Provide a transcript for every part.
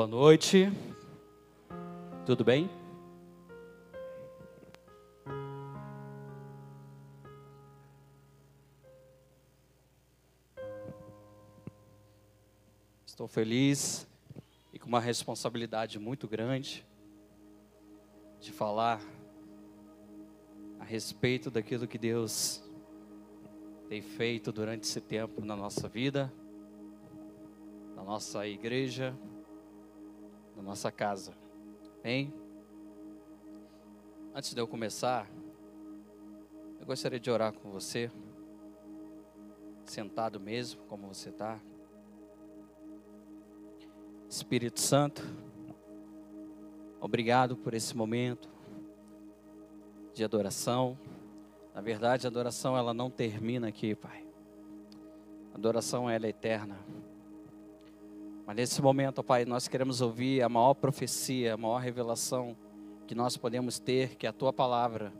Boa noite. Tudo bem? Estou feliz e com uma responsabilidade muito grande de falar a respeito daquilo que Deus tem feito durante esse tempo na nossa vida, na nossa igreja, na nossa casa. Bem? Antes de eu começar, eu gostaria de orar com você, sentado mesmo, como você está. Espírito Santo, obrigado por esse momento de adoração. Na verdade, a adoração ela não termina aqui, Pai. A adoração ela é eterna. Mas nesse momento, Pai, nós queremos ouvir a maior profecia, a maior revelação que nós podemos ter, que é a tua palavra,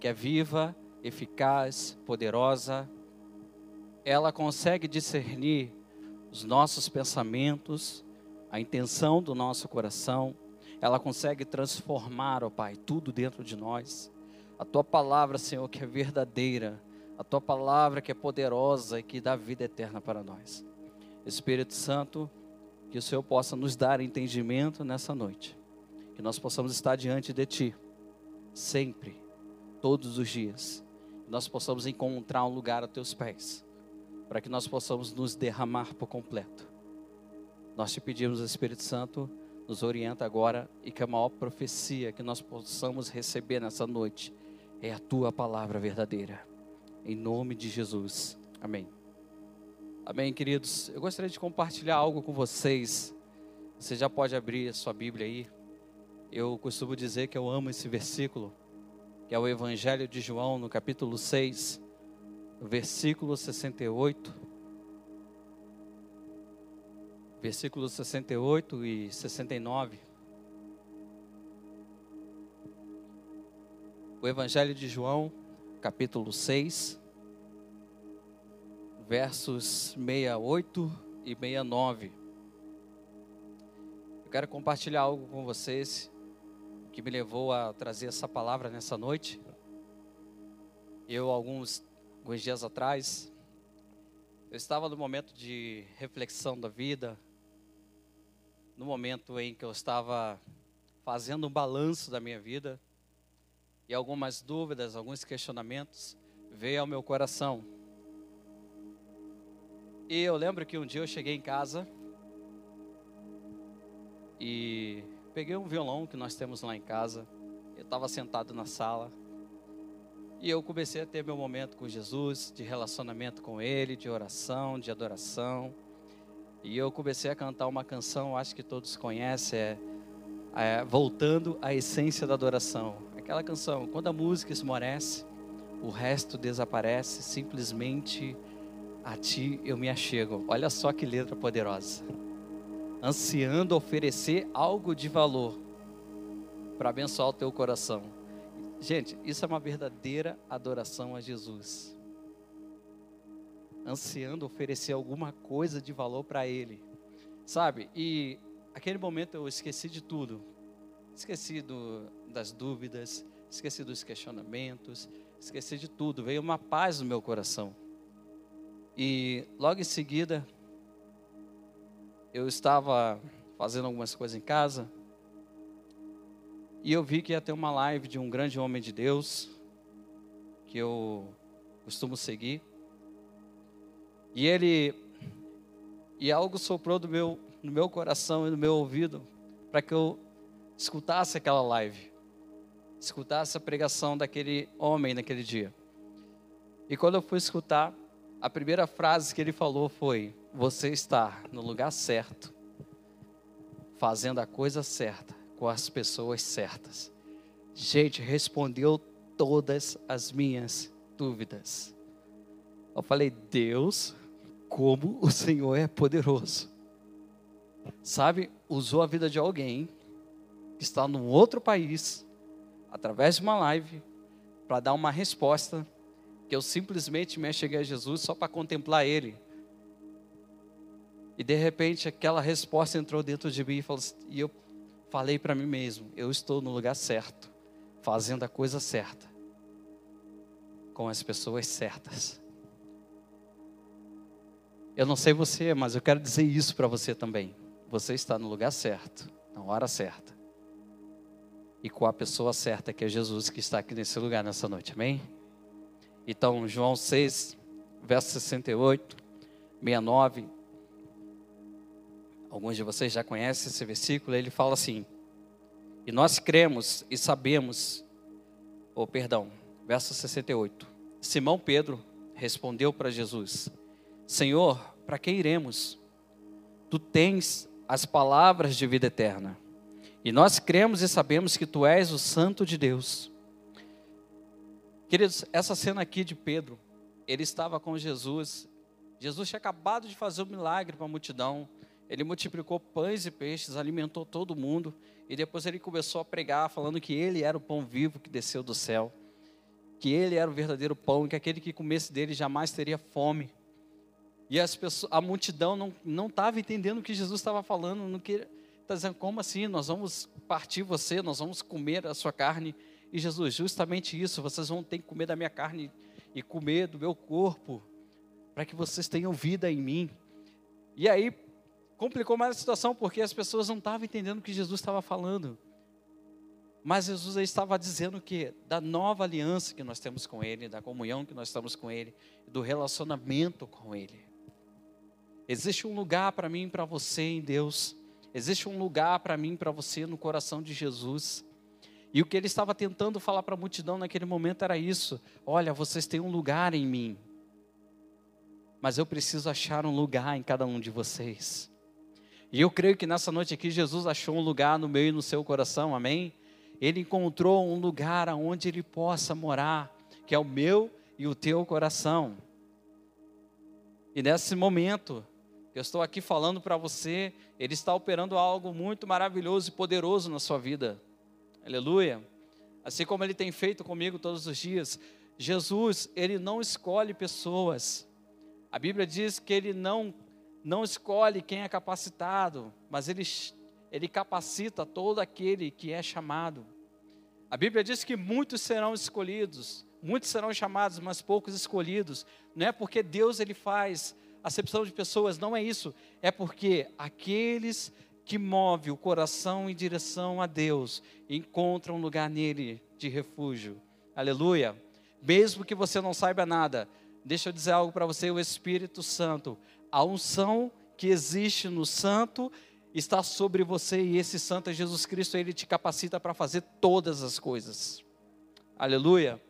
que é viva, eficaz, poderosa. Ela consegue discernir os nossos pensamentos, a intenção do nosso coração. Ela consegue transformar, ó Pai, tudo dentro de nós. A tua palavra, Senhor, que é verdadeira, a tua palavra que é poderosa e que dá vida eterna para nós. Espírito Santo, que o Senhor possa nos dar entendimento nessa noite. Que nós possamos estar diante de Ti, sempre, todos os dias. Que nós possamos encontrar um lugar a Teus pés, para que nós possamos nos derramar por completo. Nós te pedimos, Espírito Santo, nos orienta agora e que a maior profecia que nós possamos receber nessa noite é a Tua palavra verdadeira. Em nome de Jesus. Amém. Amém, queridos. Eu gostaria de compartilhar algo com vocês. Você já pode abrir a sua Bíblia aí. Eu costumo dizer que eu amo esse versículo, que é o Evangelho de João, no capítulo 6, versículo 68. Versículos 68 e 69. O Evangelho de João, capítulo 6, versos 68 e 69. Eu quero compartilhar algo com vocês que me levou a trazer essa palavra nessa noite. Eu, alguns, alguns dias atrás, eu estava no momento de reflexão da vida, no momento em que eu estava fazendo um balanço da minha vida, e algumas dúvidas, alguns questionamentos veio ao meu coração. E eu lembro que um dia eu cheguei em casa e peguei um violão que nós temos lá em casa. Eu estava sentado na sala e eu comecei a ter meu momento com Jesus, de relacionamento com Ele, de oração, de adoração. E eu comecei a cantar uma canção, acho que todos conhecem, é, é Voltando à Essência da Adoração. Aquela canção, quando a música esmorece, o resto desaparece, simplesmente a ti eu me achego. Olha só que letra poderosa. Ansiando oferecer algo de valor para abençoar o teu coração. Gente, isso é uma verdadeira adoração a Jesus. Ansiando oferecer alguma coisa de valor para Ele. Sabe? E aquele momento eu esqueci de tudo. Esqueci do, das dúvidas, esqueci dos questionamentos, esqueci de tudo. Veio uma paz no meu coração. E logo em seguida, eu estava fazendo algumas coisas em casa. E eu vi que ia ter uma live de um grande homem de Deus, que eu costumo seguir. E ele, e algo soprou do meu, no meu coração e no meu ouvido, para que eu escutasse aquela live, escutasse a pregação daquele homem naquele dia. E quando eu fui escutar, a primeira frase que ele falou foi: Você está no lugar certo, fazendo a coisa certa, com as pessoas certas. Gente, respondeu todas as minhas dúvidas. Eu falei: Deus, como o Senhor é poderoso. Sabe, usou a vida de alguém que está num outro país, através de uma live, para dar uma resposta que eu simplesmente me cheguei a Jesus só para contemplar Ele. E de repente aquela resposta entrou dentro de mim e, e eu falei para mim mesmo: eu estou no lugar certo, fazendo a coisa certa, com as pessoas certas. Eu não sei você, mas eu quero dizer isso para você também. Você está no lugar certo, na hora certa. E com a pessoa certa, que é Jesus, que está aqui nesse lugar nessa noite. Amém? Então, João 6, verso 68, 69. Alguns de vocês já conhecem esse versículo. Ele fala assim: E nós cremos e sabemos, ou oh, perdão, verso 68. Simão Pedro respondeu para Jesus: Senhor, para que iremos? Tu tens as palavras de vida eterna. E nós cremos e sabemos que tu és o Santo de Deus. Queridos, essa cena aqui de Pedro, ele estava com Jesus. Jesus tinha acabado de fazer um milagre para a multidão. Ele multiplicou pães e peixes, alimentou todo mundo. E depois ele começou a pregar, falando que ele era o pão vivo que desceu do céu. Que ele era o verdadeiro pão, que aquele que comesse dele jamais teria fome. E as pessoas, a multidão não estava entendendo o que Jesus estava falando, não está dizendo, como assim? Nós vamos partir você, nós vamos comer a sua carne. E Jesus, justamente isso, vocês vão ter que comer da minha carne e comer do meu corpo, para que vocês tenham vida em mim. E aí, complicou mais a situação, porque as pessoas não estavam entendendo o que Jesus estava falando. Mas Jesus estava dizendo que da nova aliança que nós temos com Ele, da comunhão que nós estamos com Ele, do relacionamento com Ele. Existe um lugar para mim e para você em Deus. Existe um lugar para mim e para você no coração de Jesus. E o que ele estava tentando falar para a multidão naquele momento era isso: olha, vocês têm um lugar em mim, mas eu preciso achar um lugar em cada um de vocês. E eu creio que nessa noite aqui Jesus achou um lugar no meu e no seu coração, amém? Ele encontrou um lugar onde ele possa morar, que é o meu e o teu coração. E nesse momento, eu estou aqui falando para você, Ele está operando algo muito maravilhoso e poderoso na sua vida. Aleluia. Assim como Ele tem feito comigo todos os dias. Jesus, Ele não escolhe pessoas. A Bíblia diz que Ele não, não escolhe quem é capacitado, mas Ele, Ele capacita todo aquele que é chamado. A Bíblia diz que muitos serão escolhidos, muitos serão chamados, mas poucos escolhidos. Não é porque Deus Ele faz acepção de pessoas, não é isso. É porque aqueles que movem o coração em direção a Deus encontram um lugar nele de refúgio. Aleluia. Mesmo que você não saiba nada, deixa eu dizer algo para você: o Espírito Santo, a unção que existe no Santo está sobre você e esse Santo é Jesus Cristo, ele te capacita para fazer todas as coisas. Aleluia.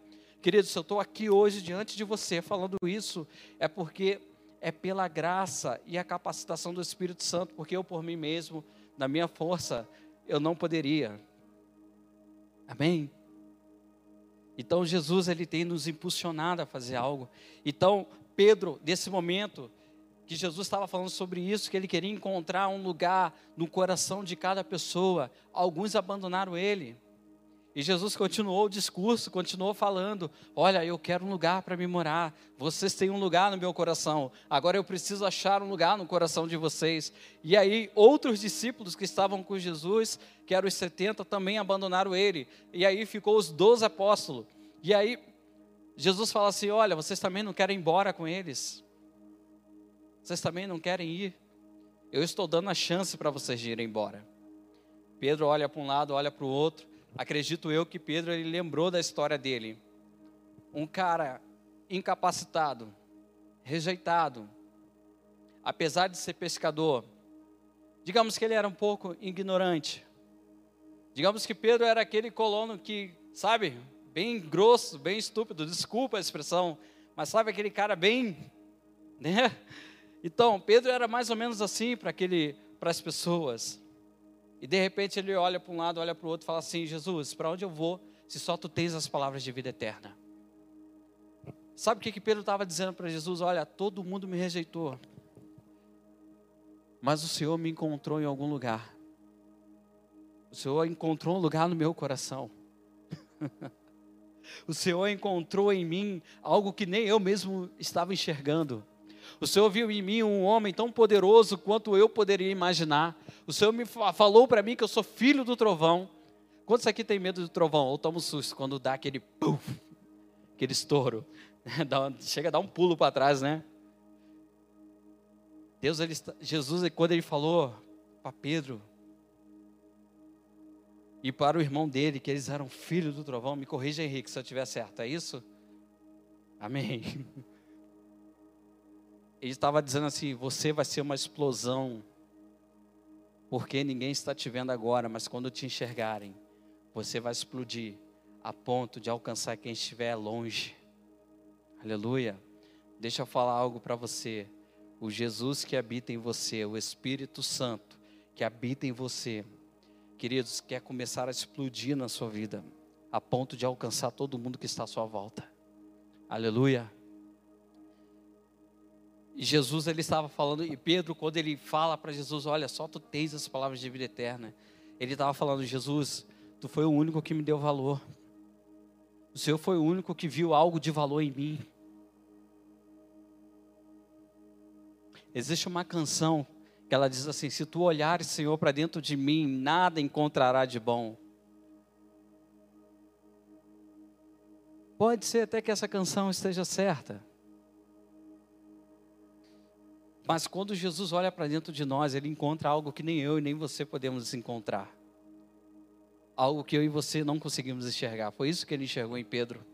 Queridos, eu estou aqui hoje diante de você falando isso, é porque é pela graça e a capacitação do Espírito Santo, porque eu por mim mesmo, na minha força, eu não poderia. Amém? Então Jesus ele tem nos impulsionado a fazer algo. Então Pedro, nesse momento que Jesus estava falando sobre isso, que ele queria encontrar um lugar no coração de cada pessoa, alguns abandonaram ele. E Jesus continuou o discurso, continuou falando: Olha, eu quero um lugar para me morar. Vocês têm um lugar no meu coração. Agora eu preciso achar um lugar no coração de vocês. E aí, outros discípulos que estavam com Jesus, que eram os 70, também abandonaram ele. E aí ficou os 12 apóstolos. E aí, Jesus fala assim: Olha, vocês também não querem ir embora com eles? Vocês também não querem ir? Eu estou dando a chance para vocês irem embora. Pedro olha para um lado, olha para o outro acredito eu que Pedro ele lembrou da história dele. Um cara incapacitado, rejeitado, apesar de ser pescador. Digamos que ele era um pouco ignorante. Digamos que Pedro era aquele colono que, sabe, bem grosso, bem estúpido, desculpa a expressão, mas sabe aquele cara bem, né? Então, Pedro era mais ou menos assim para aquele para as pessoas. E de repente ele olha para um lado, olha para o outro e fala assim: Jesus, para onde eu vou se só tu tens as palavras de vida eterna? Sabe o que, que Pedro estava dizendo para Jesus? Olha, todo mundo me rejeitou, mas o Senhor me encontrou em algum lugar. O Senhor encontrou um lugar no meu coração. o Senhor encontrou em mim algo que nem eu mesmo estava enxergando. O Senhor viu em mim um homem tão poderoso quanto eu poderia imaginar. O Senhor me falou para mim que eu sou filho do trovão. Quantos aqui tem medo do trovão? Ou toma um susto quando dá aquele puff, aquele estouro? chega a dar um pulo para trás, né? Deus, ele, Jesus, quando ele falou para Pedro e para o irmão dele, que eles eram filhos do trovão, me corrija, Henrique, se eu estiver certo, é isso? Amém. Ele estava dizendo assim: você vai ser uma explosão, porque ninguém está te vendo agora, mas quando te enxergarem, você vai explodir a ponto de alcançar quem estiver longe. Aleluia. Deixa eu falar algo para você. O Jesus que habita em você, o Espírito Santo que habita em você, queridos, quer começar a explodir na sua vida, a ponto de alcançar todo mundo que está à sua volta. Aleluia. Jesus ele estava falando, e Pedro, quando ele fala para Jesus, olha só, tu tens as palavras de vida eterna. Ele estava falando, Jesus, tu foi o único que me deu valor. O Senhor foi o único que viu algo de valor em mim. Existe uma canção que ela diz assim: Se tu olhares, Senhor, para dentro de mim, nada encontrará de bom. Pode ser até que essa canção esteja certa. Mas quando Jesus olha para dentro de nós, ele encontra algo que nem eu e nem você podemos encontrar. Algo que eu e você não conseguimos enxergar. Foi isso que ele enxergou em Pedro.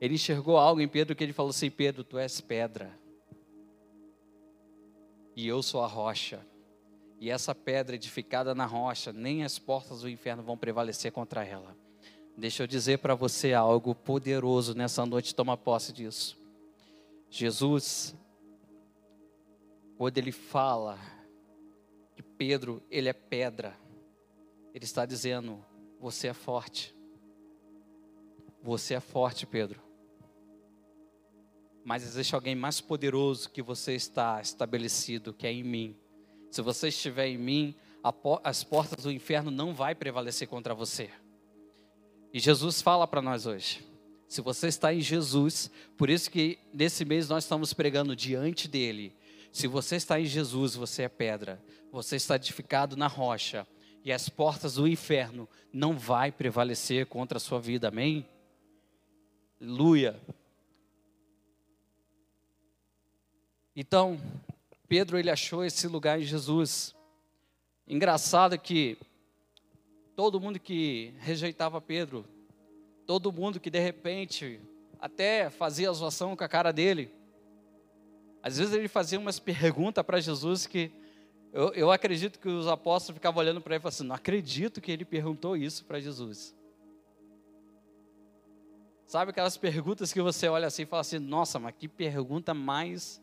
Ele enxergou algo em Pedro que ele falou assim: Pedro, tu és pedra e eu sou a rocha. E essa pedra edificada na rocha, nem as portas do inferno vão prevalecer contra ela. Deixa eu dizer para você algo poderoso nessa noite, toma posse disso. Jesus, quando ele fala que Pedro, ele é pedra, ele está dizendo: você é forte. Você é forte, Pedro mas existe alguém mais poderoso que você está estabelecido, que é em mim. Se você estiver em mim, as portas do inferno não vai prevalecer contra você. E Jesus fala para nós hoje. Se você está em Jesus, por isso que nesse mês nós estamos pregando diante dele. Se você está em Jesus, você é pedra. Você está edificado na rocha e as portas do inferno não vai prevalecer contra a sua vida. Amém? Aleluia. Então, Pedro ele achou esse lugar em Jesus. Engraçado que todo mundo que rejeitava Pedro, todo mundo que de repente até fazia zoação com a cara dele, às vezes ele fazia umas perguntas para Jesus que eu, eu, acredito que os apóstolos ficavam olhando para ele e falavam assim: não acredito que ele perguntou isso para Jesus. Sabe aquelas perguntas que você olha assim e fala assim: nossa, mas que pergunta mais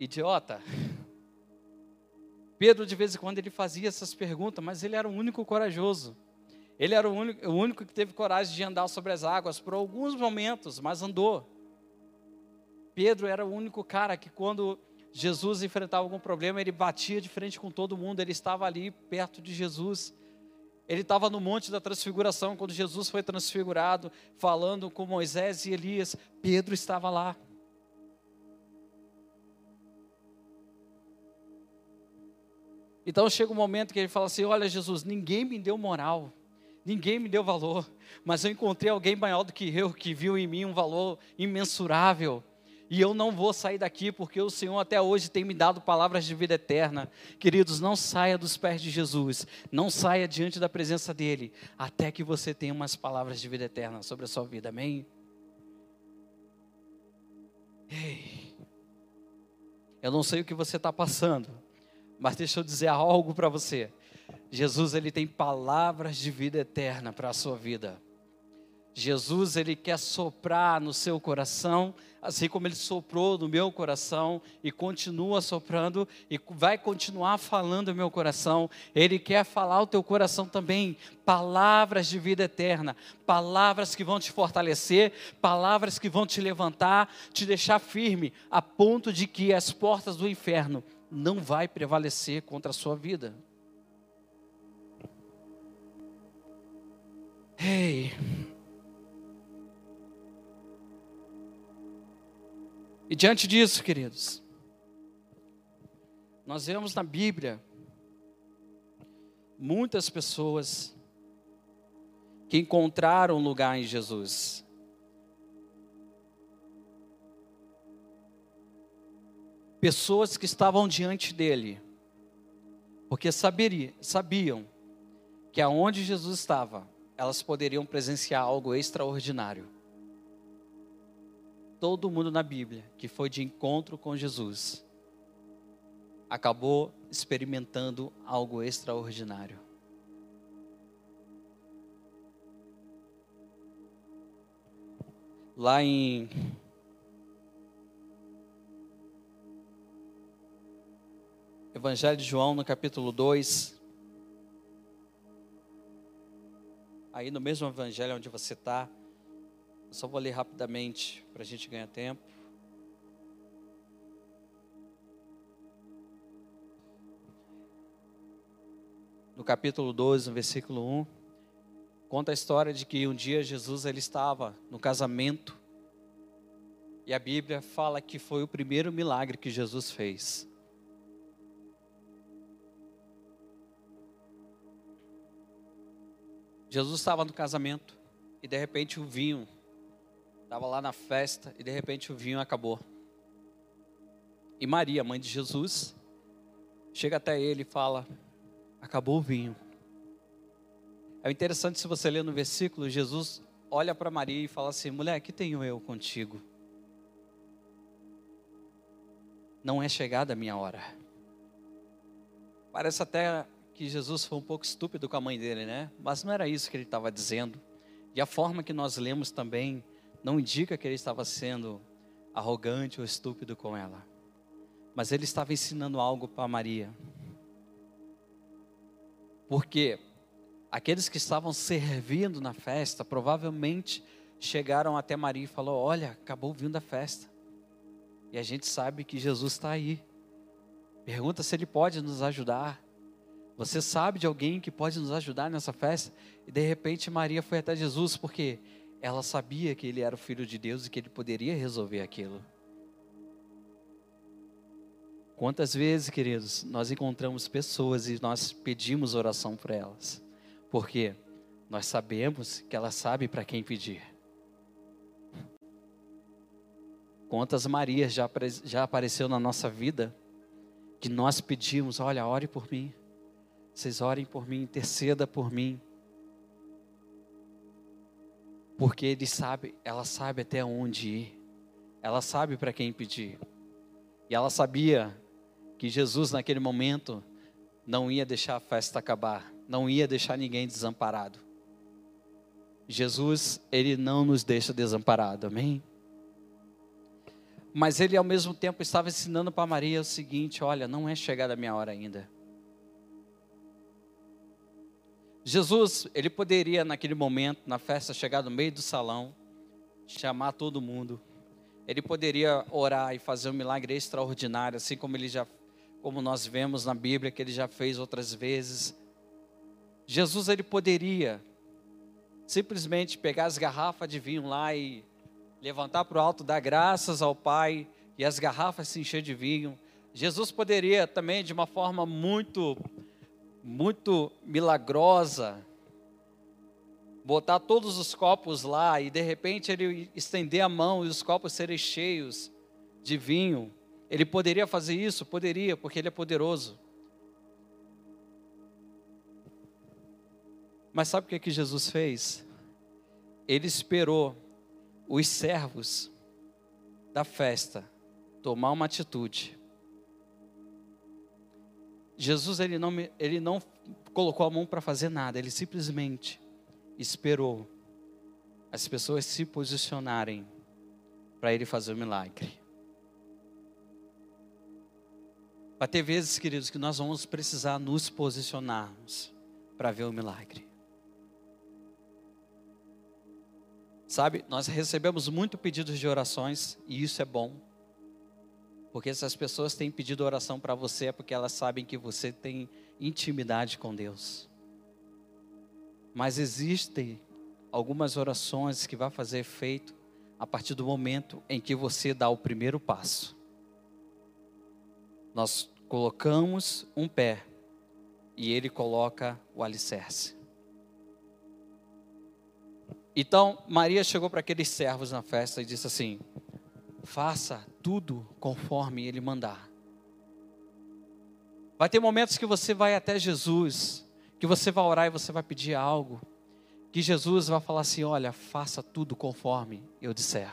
idiota. Pedro, de vez em quando, ele fazia essas perguntas, mas ele era o único corajoso. Ele era o único, o único que teve coragem de andar sobre as águas por alguns momentos, mas andou. Pedro era o único cara que, quando Jesus enfrentava algum problema, ele batia de frente com todo mundo, ele estava ali perto de Jesus. Ele estava no Monte da Transfiguração, quando Jesus foi transfigurado, falando com Moisés e Elias. Pedro estava lá. Então chega um momento que ele fala assim: Olha, Jesus, ninguém me deu moral, ninguém me deu valor, mas eu encontrei alguém maior do que eu, que viu em mim um valor imensurável. E eu não vou sair daqui porque o Senhor até hoje tem me dado palavras de vida eterna. Queridos, não saia dos pés de Jesus, não saia diante da presença dEle, até que você tenha umas palavras de vida eterna sobre a sua vida, amém? Ei, eu não sei o que você está passando, mas deixa eu dizer algo para você. Jesus ele tem palavras de vida eterna para a sua vida. Jesus ele quer soprar no seu coração, assim como ele soprou no meu coração e continua soprando e vai continuar falando no meu coração. Ele quer falar o teu coração também, palavras de vida eterna, palavras que vão te fortalecer, palavras que vão te levantar, te deixar firme, a ponto de que as portas do inferno não vai prevalecer contra a sua vida. Ei. E diante disso, queridos, nós vemos na Bíblia muitas pessoas que encontraram lugar em Jesus. Pessoas que estavam diante dele, porque sabiam que aonde Jesus estava, elas poderiam presenciar algo extraordinário. Todo mundo na Bíblia que foi de encontro com Jesus acabou experimentando algo extraordinário. Lá em Evangelho de João, no capítulo 2, aí no mesmo evangelho onde você está, só vou ler rapidamente para a gente ganhar tempo. no capítulo 12, no versículo 1, conta a história de que um dia Jesus ele estava no casamento e a Bíblia fala que foi o primeiro milagre que Jesus fez. Jesus estava no casamento e de repente o vinho estava lá na festa e de repente o vinho acabou. E Maria, mãe de Jesus, chega até ele e fala: acabou o vinho. É interessante se você ler no versículo, Jesus olha para Maria e fala assim: mulher, que tenho eu contigo? Não é chegada a minha hora. Parece até que Jesus foi um pouco estúpido com a mãe dele, né? Mas não era isso que ele estava dizendo. E a forma que nós lemos também não indica que ele estava sendo arrogante ou estúpido com ela. Mas ele estava ensinando algo para Maria. Porque aqueles que estavam servindo na festa provavelmente chegaram até Maria e falou: "Olha, acabou vindo a festa". E a gente sabe que Jesus está aí. Pergunta se ele pode nos ajudar. Você sabe de alguém que pode nos ajudar nessa festa? E de repente Maria foi até Jesus porque ela sabia que ele era o filho de Deus e que ele poderia resolver aquilo. Quantas vezes, queridos, nós encontramos pessoas e nós pedimos oração por elas? Porque nós sabemos que elas sabem para quem pedir. Quantas Marias já, já apareceu na nossa vida que nós pedimos, olha, ore por mim. Vocês orem por mim, interceda por mim. Porque ele sabe, ela sabe até onde ir. Ela sabe para quem pedir. E ela sabia que Jesus naquele momento não ia deixar a festa acabar, não ia deixar ninguém desamparado. Jesus, ele não nos deixa desamparado, amém? Mas ele ao mesmo tempo estava ensinando para Maria o seguinte: olha, não é chegada a minha hora ainda. Jesus, ele poderia naquele momento, na festa, chegar no meio do salão, chamar todo mundo. Ele poderia orar e fazer um milagre extraordinário, assim como ele já como nós vemos na Bíblia que ele já fez outras vezes. Jesus ele poderia simplesmente pegar as garrafas de vinho lá e levantar para o alto, dar graças ao Pai e as garrafas se encher de vinho. Jesus poderia também de uma forma muito muito milagrosa botar todos os copos lá e de repente ele estender a mão e os copos serem cheios de vinho. Ele poderia fazer isso? Poderia, porque ele é poderoso. Mas sabe o que, é que Jesus fez? Ele esperou os servos da festa tomar uma atitude. Jesus ele não, ele não colocou a mão para fazer nada, ele simplesmente esperou as pessoas se posicionarem para ele fazer o milagre. Vai ter vezes, queridos, que nós vamos precisar nos posicionarmos para ver o milagre. Sabe, nós recebemos muito pedidos de orações e isso é bom. Porque essas pessoas têm pedido oração para você é porque elas sabem que você tem intimidade com Deus. Mas existem algumas orações que vai fazer efeito a partir do momento em que você dá o primeiro passo. Nós colocamos um pé e ele coloca o alicerce. Então, Maria chegou para aqueles servos na festa e disse assim: Faça tudo conforme ele mandar. Vai ter momentos que você vai até Jesus, que você vai orar e você vai pedir algo, que Jesus vai falar assim: Olha, faça tudo conforme eu disser.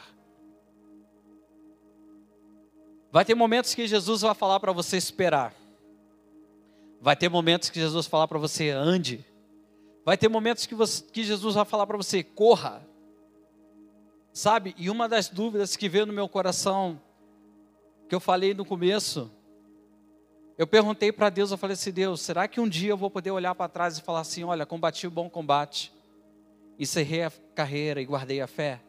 Vai ter momentos que Jesus vai falar para você esperar. Vai ter momentos que Jesus vai falar para você ande. Vai ter momentos que, você, que Jesus vai falar para você corra. Sabe? E uma das dúvidas que veio no meu coração, que eu falei no começo, eu perguntei para Deus, eu falei assim, Deus, será que um dia eu vou poder olhar para trás e falar assim, olha, combati o bom combate, encerrei a carreira e guardei a fé?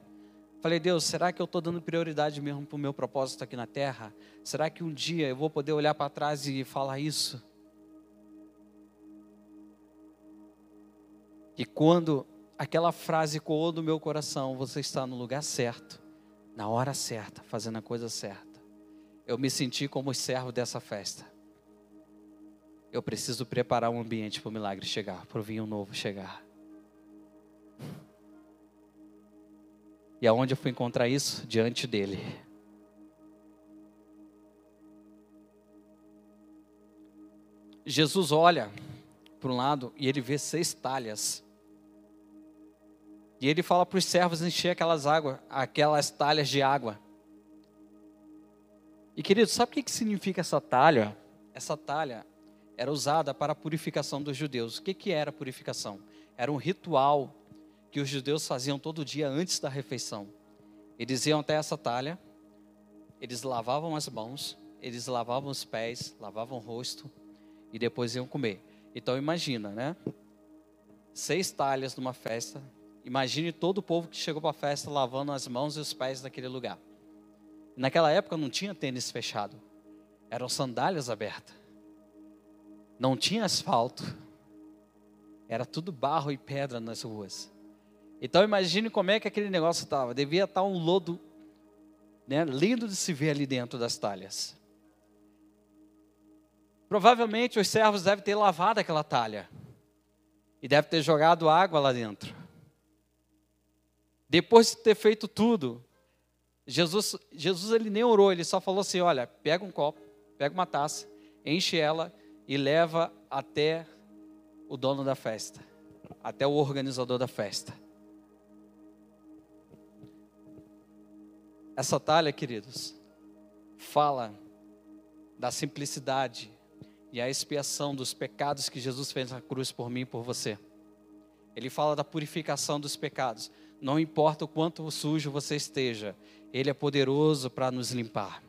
Falei, Deus, será que eu estou dando prioridade mesmo para o meu propósito aqui na terra? Será que um dia eu vou poder olhar para trás e falar isso? E quando aquela frase coou no meu coração, você está no lugar certo, na hora certa, fazendo a coisa certa. Eu me senti como servo dessa festa. Eu preciso preparar um ambiente para o milagre chegar, para o vinho novo chegar. E aonde eu fui encontrar isso? Diante dele. Jesus olha para um lado e ele vê seis talhas e ele fala para os servos encher aquelas águas, aquelas talhas de água. E querido, sabe o que, que significa essa talha? Essa talha era usada para a purificação dos judeus. O que, que era purificação? Era um ritual que os judeus faziam todo dia antes da refeição. Eles iam até essa talha, eles lavavam as mãos, eles lavavam os pés, lavavam o rosto e depois iam comer. Então imagina, né? Seis talhas numa festa, Imagine todo o povo que chegou para a festa lavando as mãos e os pés naquele lugar. Naquela época não tinha tênis fechado, eram sandálias abertas. Não tinha asfalto, era tudo barro e pedra nas ruas. Então imagine como é que aquele negócio estava. Devia estar um lodo né, lindo de se ver ali dentro das talhas. Provavelmente os servos devem ter lavado aquela talha e devem ter jogado água lá dentro. Depois de ter feito tudo, Jesus, Jesus ele nem orou, ele só falou assim: olha, pega um copo, pega uma taça, enche ela e leva até o dono da festa, até o organizador da festa. Essa talha, queridos, fala da simplicidade e a expiação dos pecados que Jesus fez na cruz por mim e por você. Ele fala da purificação dos pecados. Não importa o quanto sujo você esteja, Ele é poderoso para nos limpar.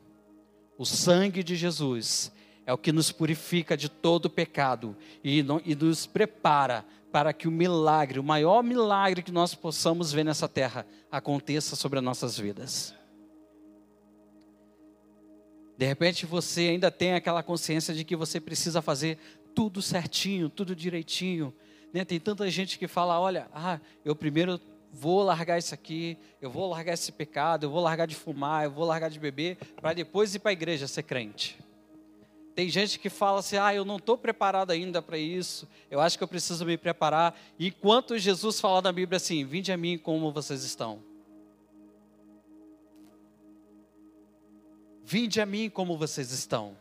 O sangue de Jesus é o que nos purifica de todo pecado e, e nos prepara para que o milagre, o maior milagre que nós possamos ver nessa terra, aconteça sobre as nossas vidas. De repente você ainda tem aquela consciência de que você precisa fazer tudo certinho, tudo direitinho. Né? Tem tanta gente que fala: olha, ah, eu primeiro vou largar isso aqui, eu vou largar esse pecado, eu vou largar de fumar, eu vou largar de beber, para depois ir para a igreja ser crente. Tem gente que fala assim: ah, eu não estou preparado ainda para isso, eu acho que eu preciso me preparar. Enquanto Jesus fala na Bíblia assim: vinde a mim como vocês estão. Vinde a mim como vocês estão.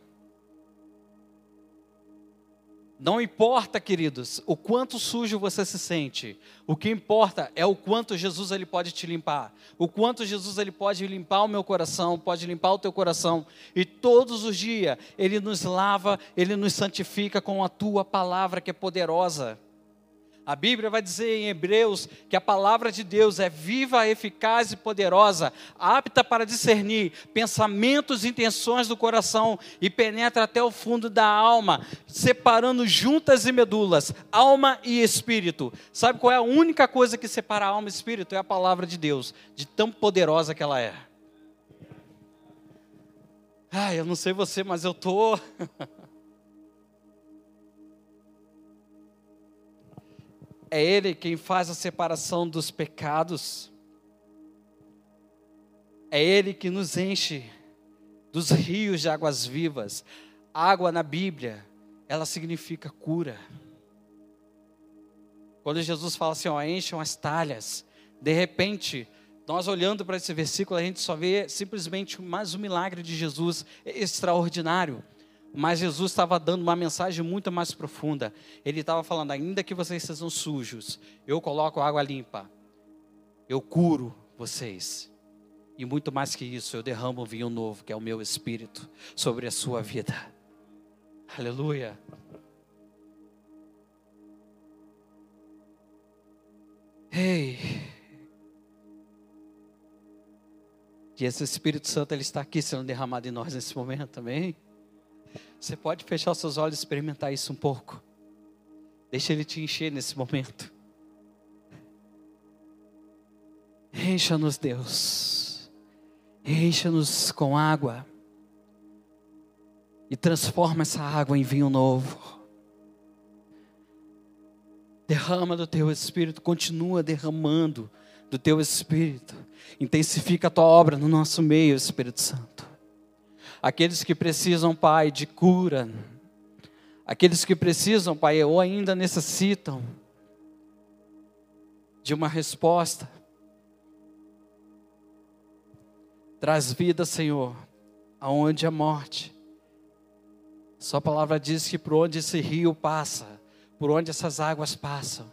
Não importa, queridos, o quanto sujo você se sente. O que importa é o quanto Jesus ele pode te limpar. O quanto Jesus ele pode limpar o meu coração, pode limpar o teu coração. E todos os dias ele nos lava, ele nos santifica com a tua palavra que é poderosa. A Bíblia vai dizer em Hebreus que a palavra de Deus é viva, eficaz e poderosa, apta para discernir pensamentos e intenções do coração e penetra até o fundo da alma, separando juntas e medulas, alma e espírito. Sabe qual é a única coisa que separa alma e espírito? É a palavra de Deus, de tão poderosa que ela é. Ai, eu não sei você, mas eu tô É Ele quem faz a separação dos pecados. É Ele que nos enche dos rios de águas vivas. Água na Bíblia, ela significa cura. Quando Jesus fala assim, ó, encham as talhas, de repente, nós olhando para esse versículo, a gente só vê simplesmente mais um milagre de Jesus extraordinário. Mas Jesus estava dando uma mensagem muito mais profunda. Ele estava falando: ainda que vocês sejam sujos, eu coloco água limpa, eu curo vocês. E muito mais que isso, eu derramo vinho novo, que é o meu espírito, sobre a sua vida. Aleluia. Ei. E esse Espírito Santo ele está aqui sendo derramado em nós nesse momento também. Você pode fechar seus olhos e experimentar isso um pouco. Deixa ele te encher nesse momento. Encha-nos, Deus. Encha-nos com água. E transforma essa água em vinho novo. Derrama do teu espírito, continua derramando do teu espírito. Intensifica a tua obra no nosso meio, Espírito Santo. Aqueles que precisam, Pai, de cura. Aqueles que precisam, Pai, ou ainda necessitam de uma resposta. Traz vida, Senhor, aonde a morte. Sua palavra diz que por onde esse rio passa, por onde essas águas passam,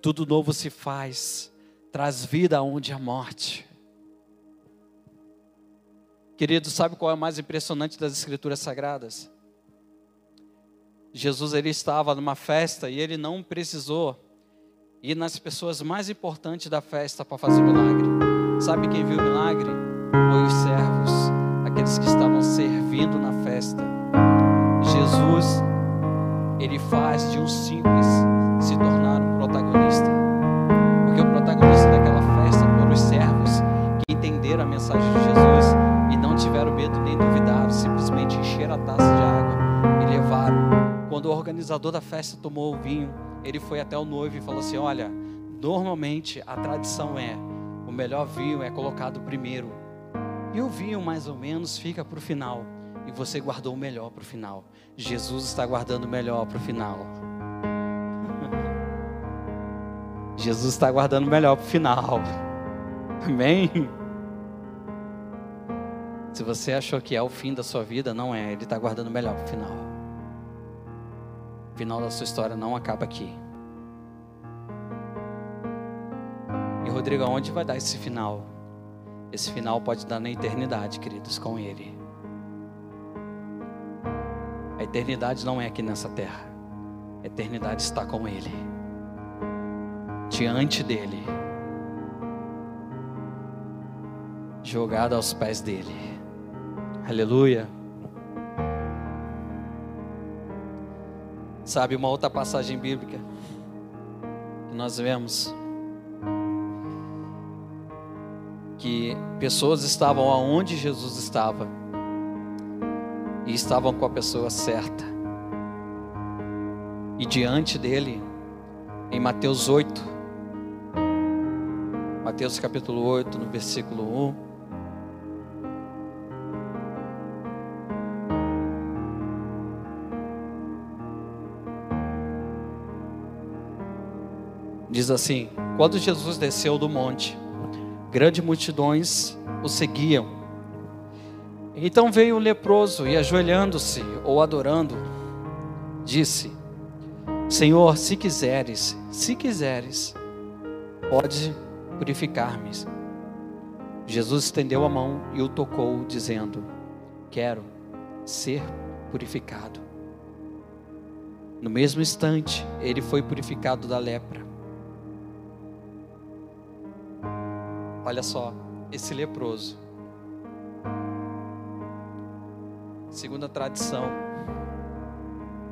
tudo novo se faz, traz vida aonde a morte. Querido, sabe qual é o mais impressionante das escrituras sagradas? Jesus ele estava numa festa e ele não precisou ir nas pessoas mais importantes da festa para fazer milagre. Sabe quem viu o milagre? Foi os servos, aqueles que estavam servindo na festa. Jesus, ele faz de um simples se tornar um protagonista. Porque o protagonista daquela festa foram os servos que entenderam a mensagem de Jesus tiveram medo nem duvidaram, simplesmente encheram a taça de água e levaram. Quando o organizador da festa tomou o vinho, ele foi até o noivo e falou assim: Olha, normalmente a tradição é o melhor vinho é colocado primeiro e o vinho mais ou menos fica para o final. E você guardou o melhor para o final. Jesus está guardando o melhor para o final. Jesus está guardando o melhor para o final. Amém? Se você achou que é o fim da sua vida, não é. Ele está guardando o melhor final. O final da sua história não acaba aqui. E Rodrigo, aonde vai dar esse final? Esse final pode dar na eternidade, queridos, com Ele. A eternidade não é aqui nessa terra. A eternidade está com Ele. Diante dEle. Jogado aos pés dEle. Aleluia. Sabe uma outra passagem bíblica que nós vemos que pessoas estavam aonde Jesus estava e estavam com a pessoa certa. E diante dele, em Mateus 8, Mateus capítulo 8, no versículo 1, Diz assim: Quando Jesus desceu do monte, grandes multidões o seguiam. Então veio o leproso e, ajoelhando-se ou adorando, disse: Senhor, se quiseres, se quiseres, pode purificar-me. Jesus estendeu a mão e o tocou, dizendo: Quero ser purificado. No mesmo instante, ele foi purificado da lepra. Olha só, esse leproso. Segundo a tradição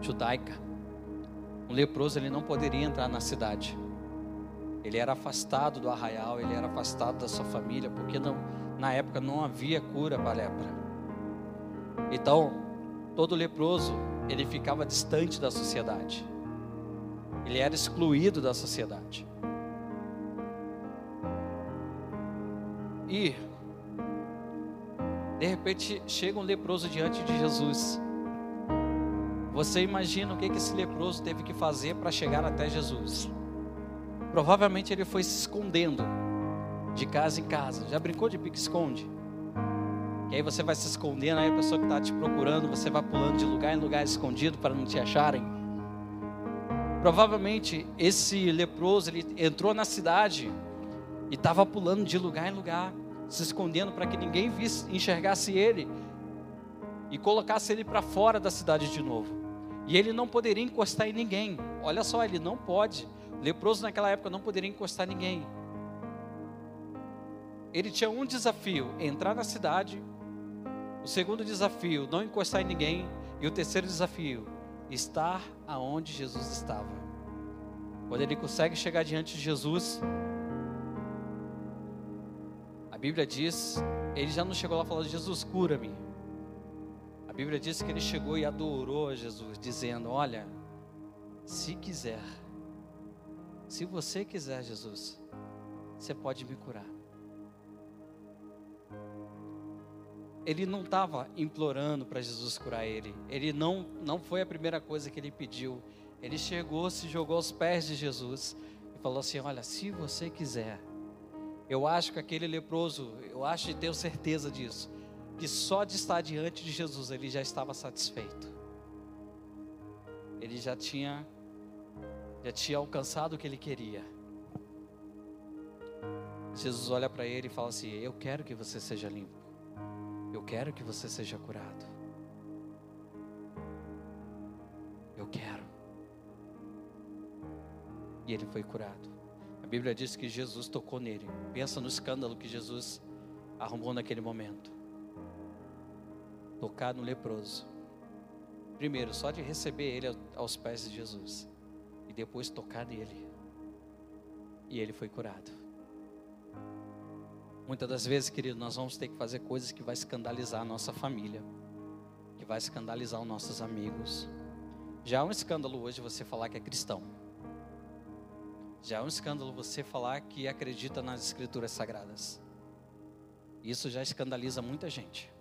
judaica, um leproso ele não poderia entrar na cidade. Ele era afastado do arraial, ele era afastado da sua família, porque não, na época não havia cura para lepra. Então, todo leproso, ele ficava distante da sociedade. Ele era excluído da sociedade. E De repente chega um leproso diante de Jesus. Você imagina o que esse leproso teve que fazer para chegar até Jesus? Provavelmente ele foi se escondendo de casa em casa. Já brincou de pique-esconde? E aí você vai se escondendo, aí a pessoa que está te procurando, você vai pulando de lugar em lugar escondido para não te acharem. Provavelmente esse leproso ele entrou na cidade e estava pulando de lugar em lugar, se escondendo para que ninguém visse, enxergasse ele e colocasse ele para fora da cidade de novo. E ele não poderia encostar em ninguém. Olha só, ele não pode. Leproso naquela época não poderia encostar ninguém. Ele tinha um desafio: entrar na cidade. O segundo desafio, não encostar em ninguém. E o terceiro desafio, estar aonde Jesus estava. Quando ele consegue chegar diante de Jesus, Bíblia diz, ele já não chegou lá falando: Jesus, cura-me. A Bíblia diz que ele chegou e adorou a Jesus, dizendo: Olha, se quiser, se você quiser, Jesus, você pode me curar. Ele não estava implorando para Jesus curar ele. Ele não, não foi a primeira coisa que ele pediu. Ele chegou, se jogou aos pés de Jesus e falou assim: Olha, se você quiser. Eu acho que aquele leproso, eu acho e tenho certeza disso que só de estar diante de Jesus ele já estava satisfeito. Ele já tinha já tinha alcançado o que ele queria. Jesus olha para ele e fala assim: Eu quero que você seja limpo. Eu quero que você seja curado. Eu quero. E ele foi curado. Bíblia diz que Jesus tocou nele. Pensa no escândalo que Jesus arrumou naquele momento tocar no leproso. Primeiro, só de receber ele aos pés de Jesus. E depois tocar nele. E ele foi curado. Muitas das vezes, querido, nós vamos ter que fazer coisas que vai escandalizar a nossa família, que vai escandalizar os nossos amigos. Já é um escândalo hoje você falar que é cristão. Já é um escândalo você falar que acredita nas escrituras sagradas. Isso já escandaliza muita gente.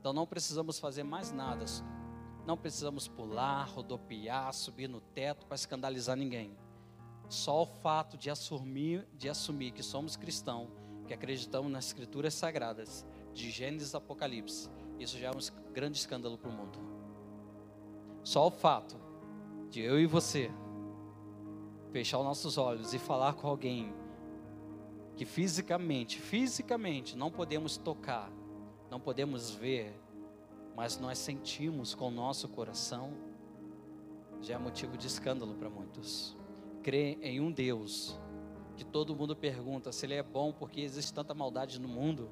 Então não precisamos fazer mais nada. Não precisamos pular, rodopiar, subir no teto para escandalizar ninguém. Só o fato de assumir, de assumir que somos cristãos, que acreditamos nas escrituras sagradas, de Gênesis e Apocalipse, isso já é um grande escândalo para o mundo. Só o fato de eu e você fechar os nossos olhos e falar com alguém que fisicamente, fisicamente não podemos tocar, não podemos ver, mas nós sentimos com o nosso coração, já é motivo de escândalo para muitos. Crer em um Deus que todo mundo pergunta se Ele é bom porque existe tanta maldade no mundo,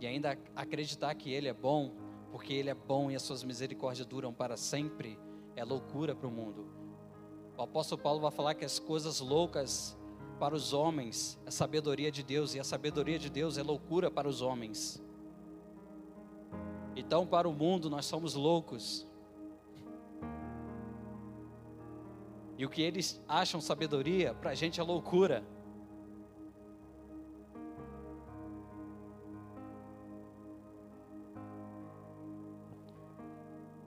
e ainda acreditar que Ele é bom porque Ele é bom e as suas misericórdias duram para sempre, é loucura para o mundo. O apóstolo Paulo vai falar que as coisas loucas para os homens é sabedoria de Deus, e a sabedoria de Deus é loucura para os homens. Então, para o mundo, nós somos loucos. E o que eles acham sabedoria, para a gente é loucura.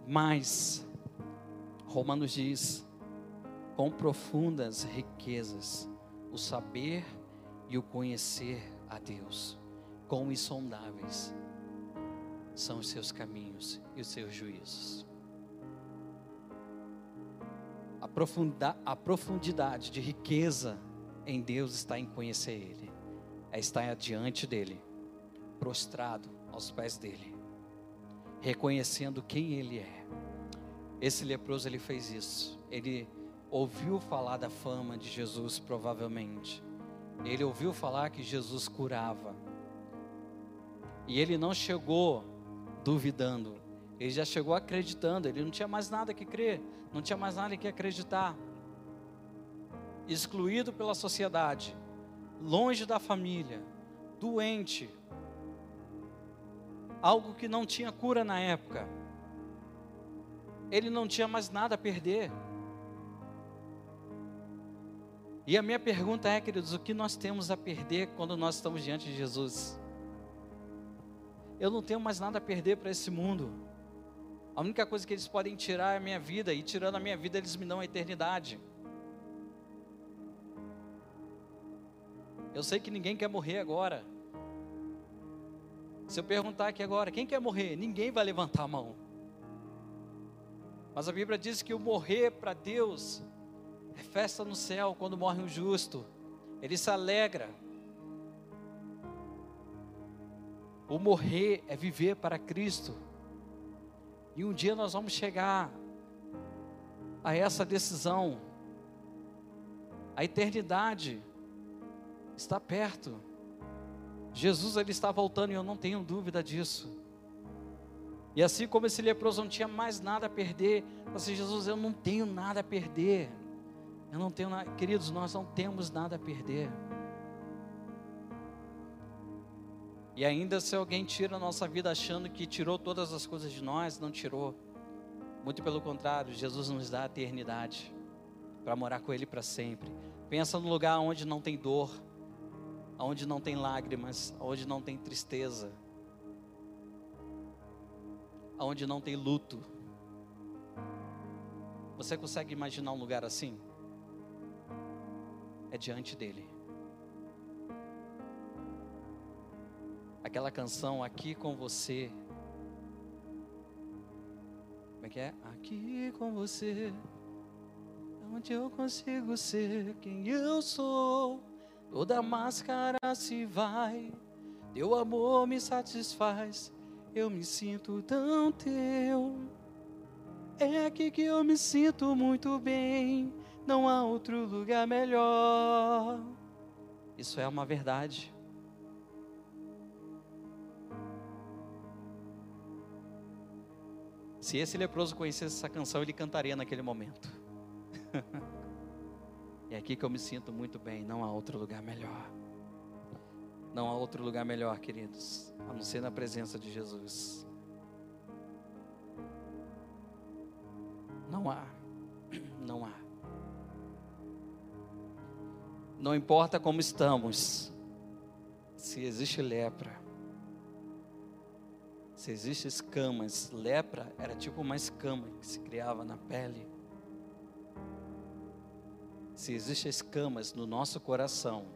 Mas, Romanos diz: com profundas riquezas, o saber e o conhecer a Deus, com insondáveis são os seus caminhos e os seus juízos. A, a profundidade de riqueza em Deus está em conhecer Ele, é estar diante dEle, prostrado aos pés dEle, reconhecendo quem Ele é. Esse leproso ele fez isso. Ele ouviu falar da fama de Jesus, provavelmente. Ele ouviu falar que Jesus curava. E ele não chegou duvidando. Ele já chegou acreditando, ele não tinha mais nada que crer, não tinha mais nada que acreditar. Excluído pela sociedade, longe da família, doente, algo que não tinha cura na época. Ele não tinha mais nada a perder. E a minha pergunta é, queridos, o que nós temos a perder quando nós estamos diante de Jesus? eu não tenho mais nada a perder para esse mundo. A única coisa que eles podem tirar é a minha vida, e tirando a minha vida, eles me dão a eternidade. Eu sei que ninguém quer morrer agora. Se eu perguntar aqui agora, quem quer morrer? Ninguém vai levantar a mão. Mas a Bíblia diz que o morrer para Deus é festa no céu quando morre um justo. Ele se alegra. O morrer é viver para Cristo. E um dia nós vamos chegar a essa decisão. A eternidade está perto. Jesus ele está voltando e eu não tenho dúvida disso. E assim como esse leproso não tinha mais nada a perder, assim, Jesus, eu não tenho nada a perder. Eu não tenho nada, queridos, nós não temos nada a perder. E ainda se alguém tira a nossa vida achando que tirou todas as coisas de nós, não tirou. Muito pelo contrário, Jesus nos dá a eternidade para morar com Ele para sempre. Pensa no lugar onde não tem dor, onde não tem lágrimas, onde não tem tristeza, onde não tem luto. Você consegue imaginar um lugar assim? É diante dele. aquela canção Aqui com você. Como é que é? Aqui com você, onde eu consigo ser quem eu sou. Toda máscara se vai, teu amor me satisfaz. Eu me sinto tão teu. É aqui que eu me sinto muito bem. Não há outro lugar melhor. Isso é uma verdade. Se esse leproso conhecesse essa canção, ele cantaria naquele momento. é aqui que eu me sinto muito bem, não há outro lugar melhor. Não há outro lugar melhor, queridos, a não ser na presença de Jesus. Não há. Não importa como estamos, se existe lepra, se existem escamas, lepra era tipo uma escama que se criava na pele. Se existem escamas no nosso coração,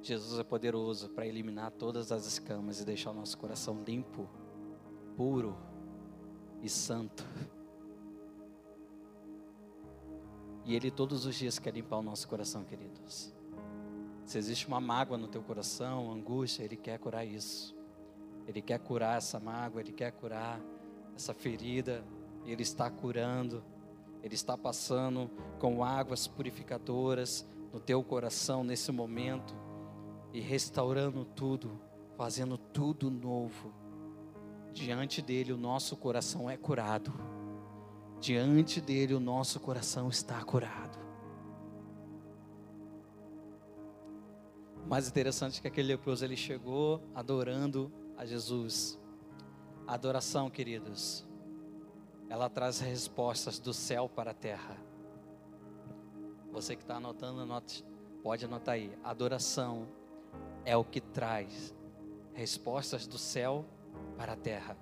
Jesus é poderoso para eliminar todas as escamas e deixar o nosso coração limpo, puro e santo. E Ele todos os dias quer limpar o nosso coração, queridos. Se existe uma mágoa no teu coração, angústia, Ele quer curar isso. Ele quer curar essa mágoa, Ele quer curar essa ferida, Ele está curando, Ele está passando com águas purificadoras no teu coração nesse momento e restaurando tudo, fazendo tudo novo. Diante dele, o nosso coração é curado. Diante dele, o nosso coração está curado. Mais interessante é que aquele leproso ele chegou adorando a Jesus. A adoração, queridos, ela traz respostas do céu para a terra. Você que está anotando, anote, pode anotar aí. Adoração é o que traz respostas do céu para a terra.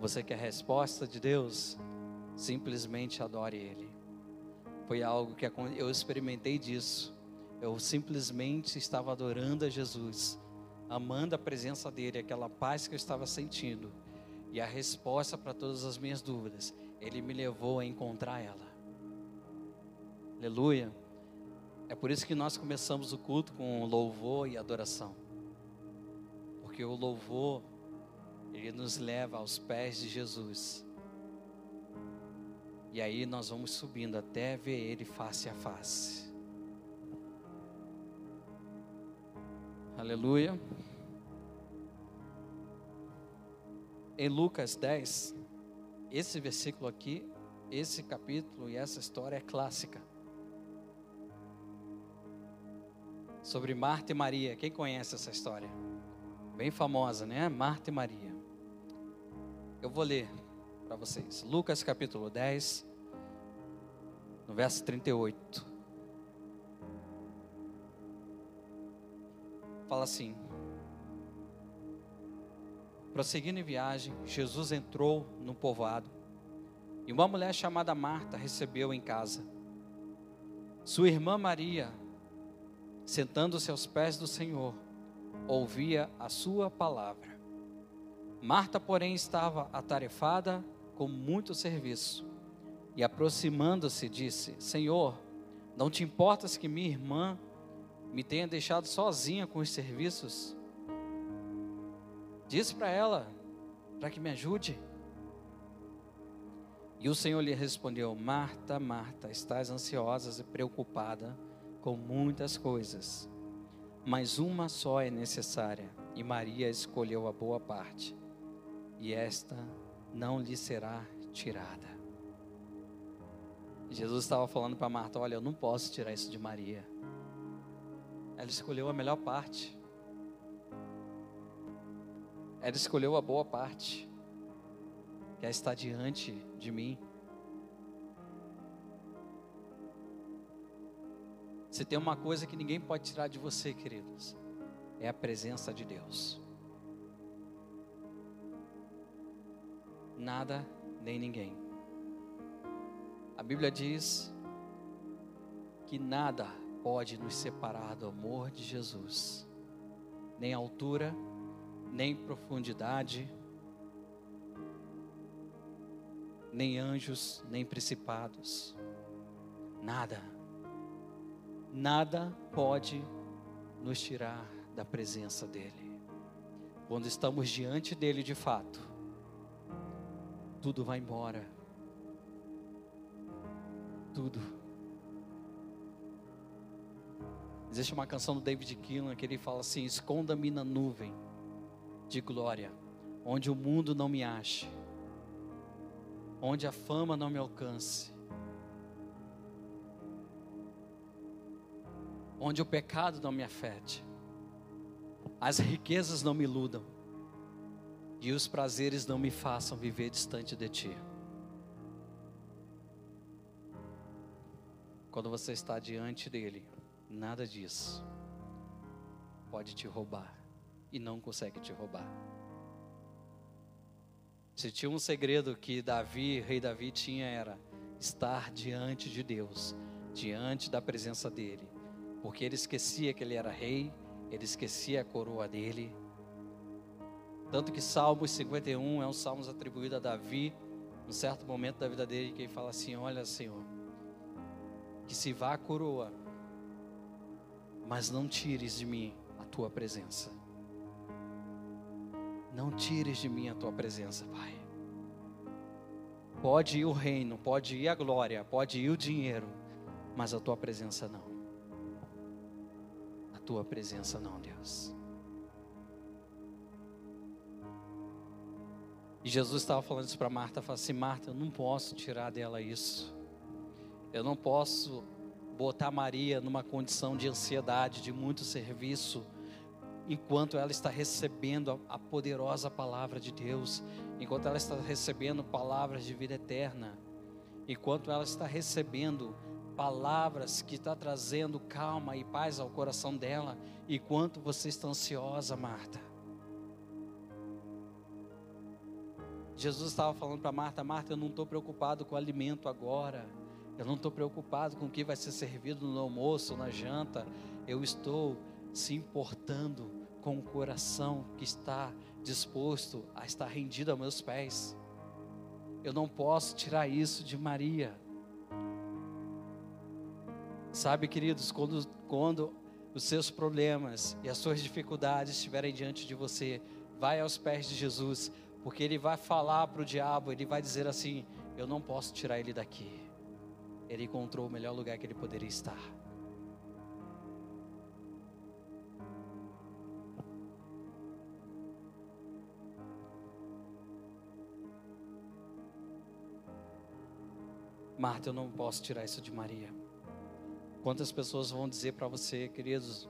Você quer resposta de Deus? Simplesmente adore Ele. Foi algo que eu experimentei disso. Eu simplesmente estava adorando a Jesus amando a presença dele, aquela paz que eu estava sentindo e a resposta para todas as minhas dúvidas, ele me levou a encontrar ela. Aleluia. É por isso que nós começamos o culto com louvor e adoração. Porque o louvor, ele nos leva aos pés de Jesus. E aí nós vamos subindo até ver ele face a face. Aleluia. Em Lucas 10, esse versículo aqui, esse capítulo e essa história é clássica. Sobre Marta e Maria. Quem conhece essa história? Bem famosa, né? Marta e Maria. Eu vou ler para vocês. Lucas capítulo 10, no verso 38. fala assim: Prosseguindo em viagem, Jesus entrou no povoado e uma mulher chamada Marta recebeu em casa. Sua irmã Maria, sentando-se aos pés do Senhor, ouvia a sua palavra. Marta, porém, estava atarefada com muito serviço e, aproximando-se, disse: Senhor, não te importas que minha irmã me tenha deixado sozinha com os serviços? Disse para ela, para que me ajude. E o Senhor lhe respondeu: Marta, Marta, estás ansiosa e preocupada com muitas coisas, mas uma só é necessária, e Maria escolheu a boa parte, e esta não lhe será tirada. Jesus estava falando para Marta: Olha, eu não posso tirar isso de Maria. Ela escolheu a melhor parte. Ela escolheu a boa parte, que é estar diante de mim. Se tem uma coisa que ninguém pode tirar de você, queridos, é a presença de Deus. Nada nem ninguém. A Bíblia diz que nada pode nos separar do amor de Jesus, nem altura, nem profundidade, nem anjos, nem principados. Nada. Nada pode nos tirar da presença dEle. Quando estamos diante dEle de fato, tudo vai embora. Tudo. Existe uma canção do David Keelan que ele fala assim: Esconda-me na nuvem de glória, onde o mundo não me ache, onde a fama não me alcance, onde o pecado não me afete, as riquezas não me iludam e os prazeres não me façam viver distante de Ti. Quando você está diante dele, nada disso pode te roubar e não consegue te roubar. Se tinha um segredo que Davi, rei Davi, tinha era estar diante de Deus, diante da presença dele, porque ele esquecia que ele era rei, ele esquecia a coroa dele. Tanto que Salmos 51 é um salmo atribuído a Davi, num certo momento da vida dele, que ele fala assim: Olha, Senhor, que se vá a coroa, mas não tires de mim a tua presença. Não tires de mim a tua presença, Pai. Pode ir o reino, pode ir a glória, pode ir o dinheiro, mas a tua presença não. A tua presença não, Deus. E Jesus estava falando isso para Marta, falou assim: Marta, eu não posso tirar dela isso. Eu não posso botar Maria numa condição de ansiedade, de muito serviço, enquanto ela está recebendo a, poderosa palavra de Deus, enquanto ela está recebendo palavras de vida eterna, enquanto ela está recebendo palavras que está trazendo calma e paz ao coração dela, enquanto você está ansiosa, Marta. Jesus estava falando para Marta: Marta, eu não estou preocupado com o alimento agora. Eu não estou preocupado com o que vai ser servido no almoço, na janta. Eu estou se importando com o coração que está disposto a estar rendido a meus pés. Eu não posso tirar isso de Maria. Sabe, queridos, quando, quando os seus problemas e as suas dificuldades estiverem diante de você, vai aos pés de Jesus, porque ele vai falar para o diabo, ele vai dizer assim: Eu não posso tirar ele daqui. Ele encontrou o melhor lugar que ele poderia estar. Marta, eu não posso tirar isso de Maria. Quantas pessoas vão dizer para você, queridos,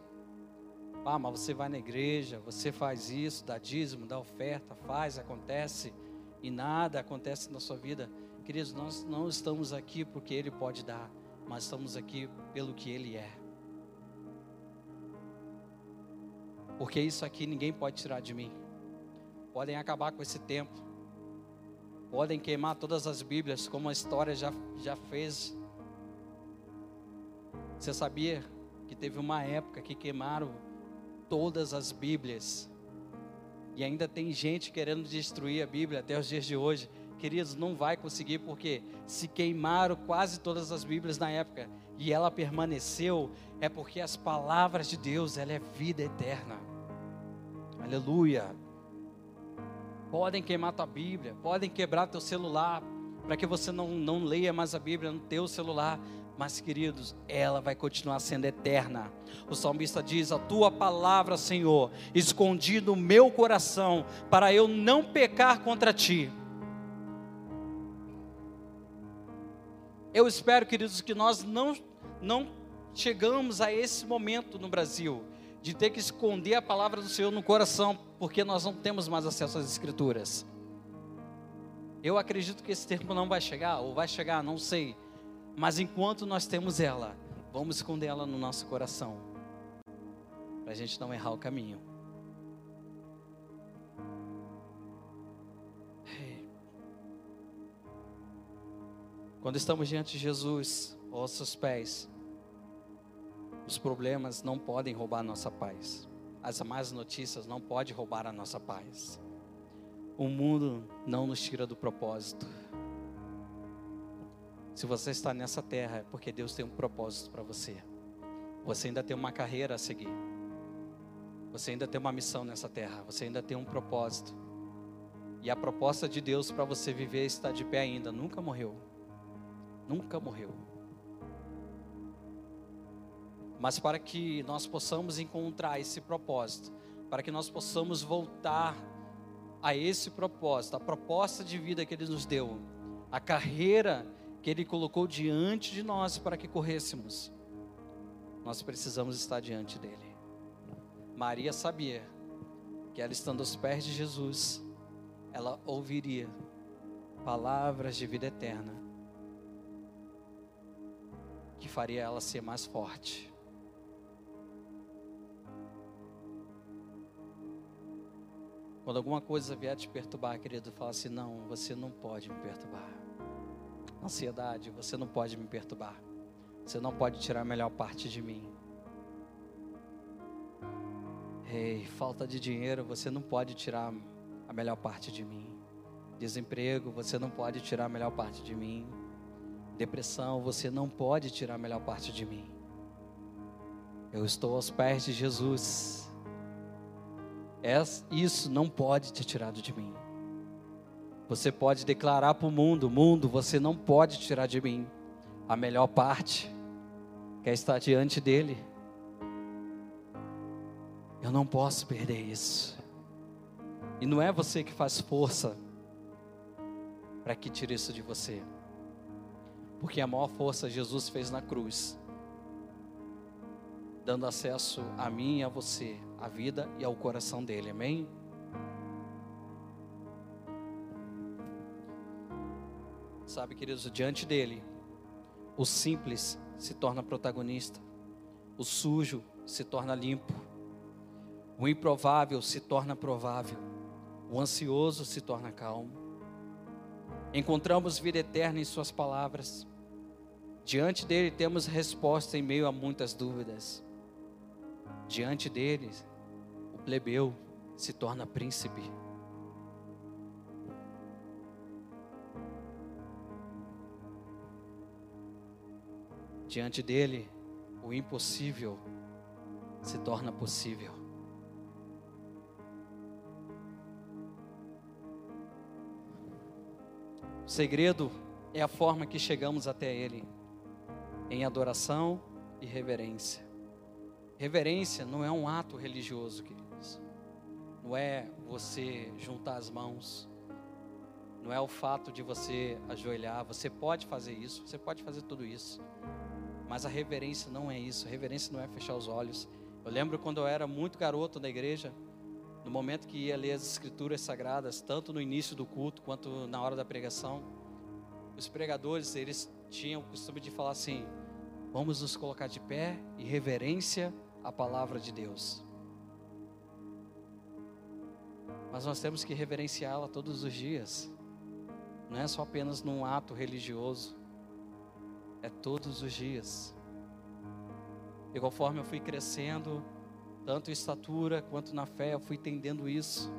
ah, mas você vai na igreja, você faz isso, dá dízimo, dá oferta, faz, acontece, e nada acontece na sua vida. Queridos, nós não estamos aqui porque Ele pode dar, mas estamos aqui pelo que Ele é. Porque isso aqui ninguém pode tirar de mim. podem acabar com esse tempo, podem queimar todas as Bíblias, como a história já, já fez. Você sabia que teve uma época que queimaram todas as Bíblias? E ainda tem gente querendo destruir a Bíblia até os dias de hoje. Queridos, não vai conseguir porque se queimaram quase todas as Bíblias na época e ela permaneceu, é porque as palavras de Deus, ela é vida eterna. Aleluia. Podem queimar tua Bíblia, podem quebrar teu celular, para que você não, não leia mais a Bíblia no teu celular, mas, queridos, ela vai continuar sendo eterna. O salmista diz: A tua palavra, Senhor, escondi no meu coração, para eu não pecar contra ti. Eu espero, queridos, que nós não, não chegamos a esse momento no Brasil, de ter que esconder a palavra do Senhor no coração, porque nós não temos mais acesso às Escrituras. Eu acredito que esse tempo não vai chegar, ou vai chegar, não sei mas enquanto nós temos ela, vamos esconder ela no nosso coração, para a gente não errar o caminho. Quando estamos diante de Jesus, aos seus pés, os problemas não podem roubar a nossa paz. As más notícias não podem roubar a nossa paz. O mundo não nos tira do propósito. Se você está nessa terra, é porque Deus tem um propósito para você. Você ainda tem uma carreira a seguir. Você ainda tem uma missão nessa terra. Você ainda tem um propósito. E a proposta de Deus para você viver está de pé ainda. Nunca morreu. Nunca morreu. Mas para que nós possamos encontrar esse propósito, para que nós possamos voltar a esse propósito, a proposta de vida que Ele nos deu, a carreira que Ele colocou diante de nós para que corrêssemos, nós precisamos estar diante dEle. Maria sabia que ela estando aos pés de Jesus, ela ouviria palavras de vida eterna, que faria ela ser mais forte. Quando alguma coisa vier te perturbar, querido, fala assim: não, você não pode me perturbar ansiedade, você não pode me perturbar. Você não pode tirar a melhor parte de mim. Ei, falta de dinheiro, você não pode tirar a melhor parte de mim. Desemprego, você não pode tirar a melhor parte de mim. Depressão, você não pode tirar a melhor parte de mim. Eu estou aos pés de Jesus. Isso não pode ter tirado de mim. Você pode declarar para o mundo: mundo, você não pode tirar de mim a melhor parte, que é estar diante dEle. Eu não posso perder isso. E não é você que faz força para que tire isso de você. Porque a maior força Jesus fez na cruz, dando acesso a mim e a você, à vida e ao coração dele. Amém? Sabe, queridos, diante dele, o simples se torna protagonista, o sujo se torna limpo, o improvável se torna provável, o ansioso se torna calmo. Encontramos vida eterna em Suas palavras. Diante dele temos resposta em meio a muitas dúvidas. Diante dele, o plebeu se torna príncipe. Diante dele, o impossível se torna possível. O segredo é a forma que chegamos até Ele, em adoração e reverência. Reverência não é um ato religioso, queridos. Não é você juntar as mãos. Não é o fato de você ajoelhar. Você pode fazer isso, você pode fazer tudo isso. Mas a reverência não é isso. A reverência não é fechar os olhos. Eu lembro quando eu era muito garoto na igreja, no momento que ia ler as escrituras sagradas, tanto no início do culto quanto na hora da pregação, os pregadores, eles tinham o costume de falar assim: "Vamos nos colocar de pé e reverência à palavra de Deus". Mas nós temos que reverenciá-la todos os dias. Não é só apenas num ato religioso. É todos os dias. E conforme eu fui crescendo, tanto em estatura quanto na fé, eu fui entendendo isso.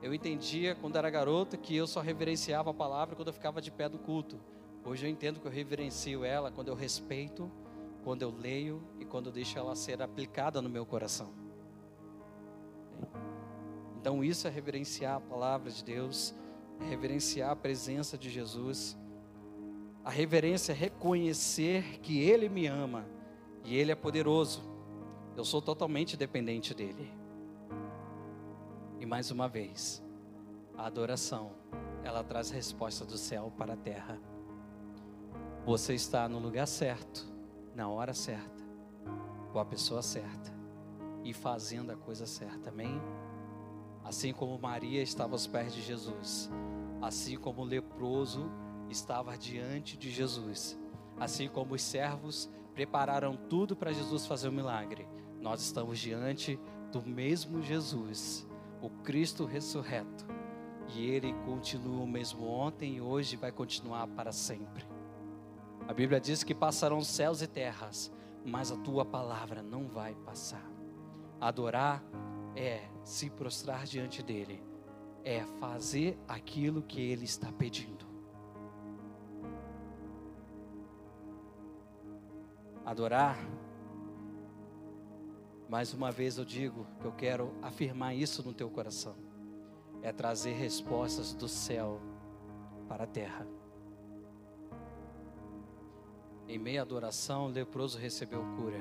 Eu entendia quando era garoto que eu só reverenciava a palavra quando eu ficava de pé do culto. Hoje eu entendo que eu reverencio ela quando eu respeito, quando eu leio e quando eu deixo ela ser aplicada no meu coração. Então isso é reverenciar a palavra de Deus, é reverenciar a presença de Jesus. A reverência é reconhecer que Ele me ama e Ele é poderoso. Eu sou totalmente dependente dEle. E mais uma vez, a adoração, ela traz resposta do céu para a terra. Você está no lugar certo, na hora certa, com a pessoa certa e fazendo a coisa certa. Amém? Assim como Maria estava aos pés de Jesus, assim como o leproso estava diante de Jesus, assim como os servos prepararam tudo para Jesus fazer o milagre, nós estamos diante do mesmo Jesus, o Cristo ressurreto, e ele continua o mesmo ontem e hoje vai continuar para sempre. A Bíblia diz que passarão céus e terras, mas a tua palavra não vai passar. Adorar é se prostrar diante dele, é fazer aquilo que ele está pedindo. Adorar, mais uma vez eu digo que eu quero afirmar isso no teu coração, é trazer respostas do céu para a terra. Em meia adoração, o leproso recebeu cura.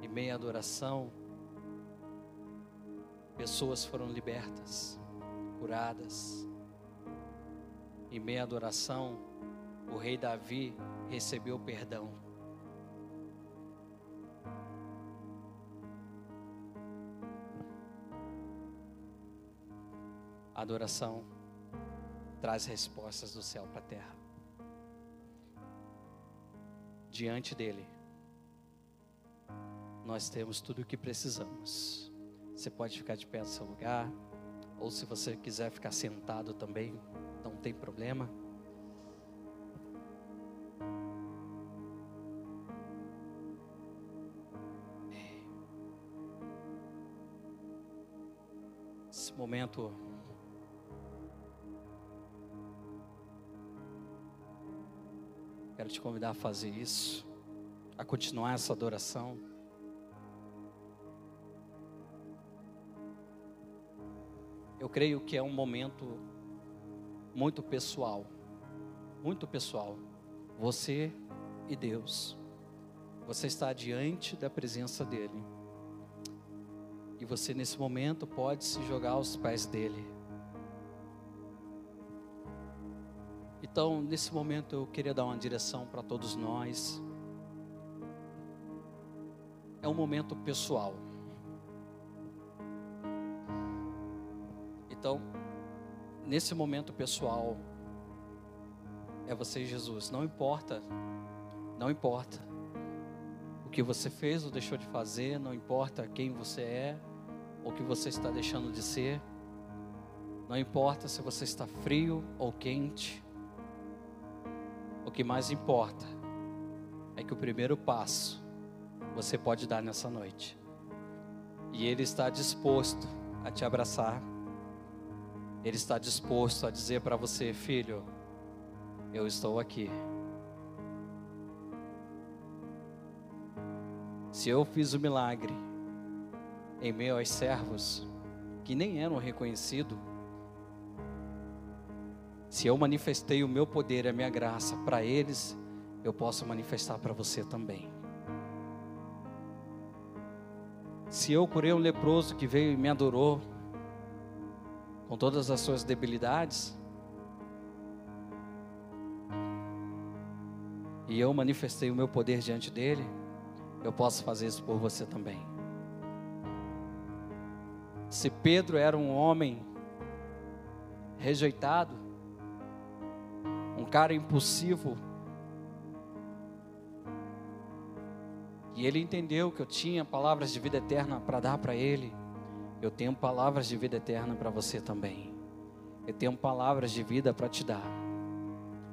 Em meia adoração, pessoas foram libertas, curadas. Em meia adoração, o rei Davi recebeu perdão. adoração traz respostas do céu para a terra. Diante dele, nós temos tudo o que precisamos. Você pode ficar de pé no seu lugar, ou se você quiser ficar sentado também, não tem problema. Momento Quero te convidar a fazer isso, a continuar essa adoração. Eu creio que é um momento muito pessoal, muito pessoal. Você e Deus. Você está diante da presença dEle. E você nesse momento pode se jogar aos pés dEle. Então, nesse momento, eu queria dar uma direção para todos nós. É um momento pessoal. Então, nesse momento pessoal, é você e Jesus. Não importa, não importa o que você fez ou deixou de fazer, não importa quem você é ou que você está deixando de ser, não importa se você está frio ou quente, o que mais importa é que o primeiro passo você pode dar nessa noite. E Ele está disposto a te abraçar. Ele está disposto a dizer para você, filho, eu estou aqui. Se eu fiz o milagre em meio aos servos que nem eram reconhecidos, se eu manifestei o meu poder e a minha graça para eles, eu posso manifestar para você também. Se eu curei um leproso que veio e me adorou, com todas as suas debilidades, e eu manifestei o meu poder diante dele, eu posso fazer isso por você também. Se Pedro era um homem rejeitado, um cara impulsivo, E ele entendeu que eu tinha palavras de vida eterna para dar para ele. Eu tenho palavras de vida eterna para você também. Eu tenho palavras de vida para te dar.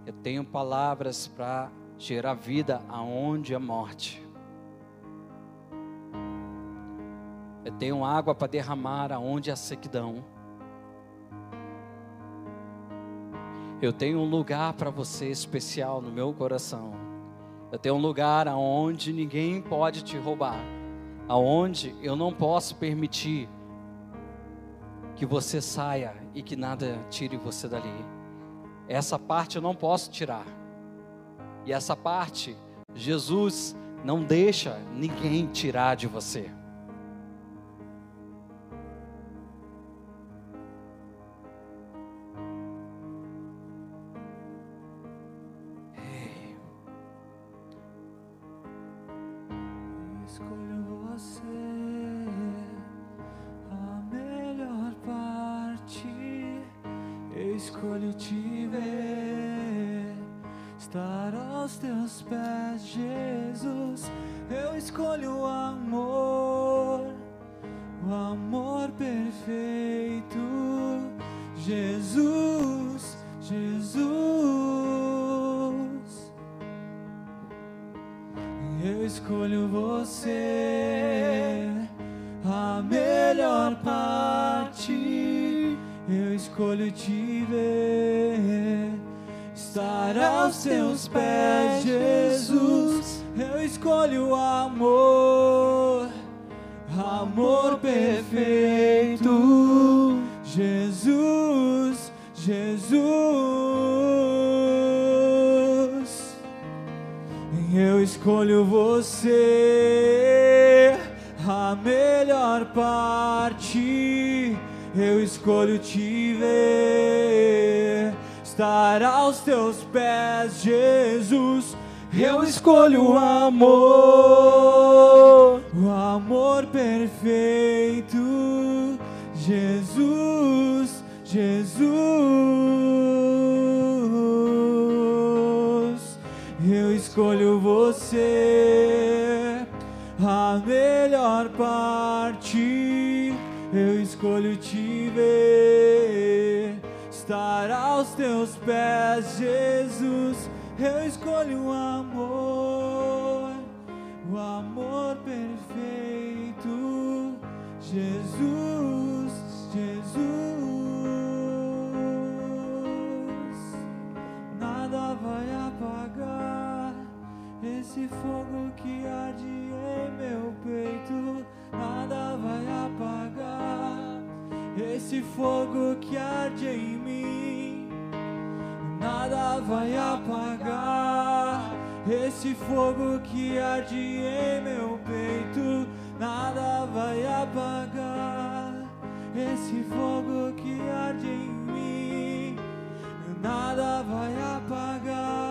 Eu tenho palavras para gerar vida aonde é morte. Tenho água para derramar aonde há sequidão. Eu tenho um lugar para você especial no meu coração. Eu tenho um lugar aonde ninguém pode te roubar. Aonde eu não posso permitir que você saia e que nada tire você dali. Essa parte eu não posso tirar. E essa parte, Jesus não deixa ninguém tirar de você. melhor parte, eu escolho te ver. Estar aos teus pés, Jesus, eu escolho o amor, o amor perfeito, Jesus, Jesus. Eu escolho você parte eu escolho te ver. Estar aos teus pés, Jesus, eu escolho o amor, o amor perfeito, Jesus, Jesus. Nada vai apagar. Esse fogo que arde em meu peito, nada vai apagar. Esse fogo que arde em mim, nada vai apagar. Esse fogo que arde em meu peito, nada vai apagar. Esse fogo que arde em mim, nada vai apagar.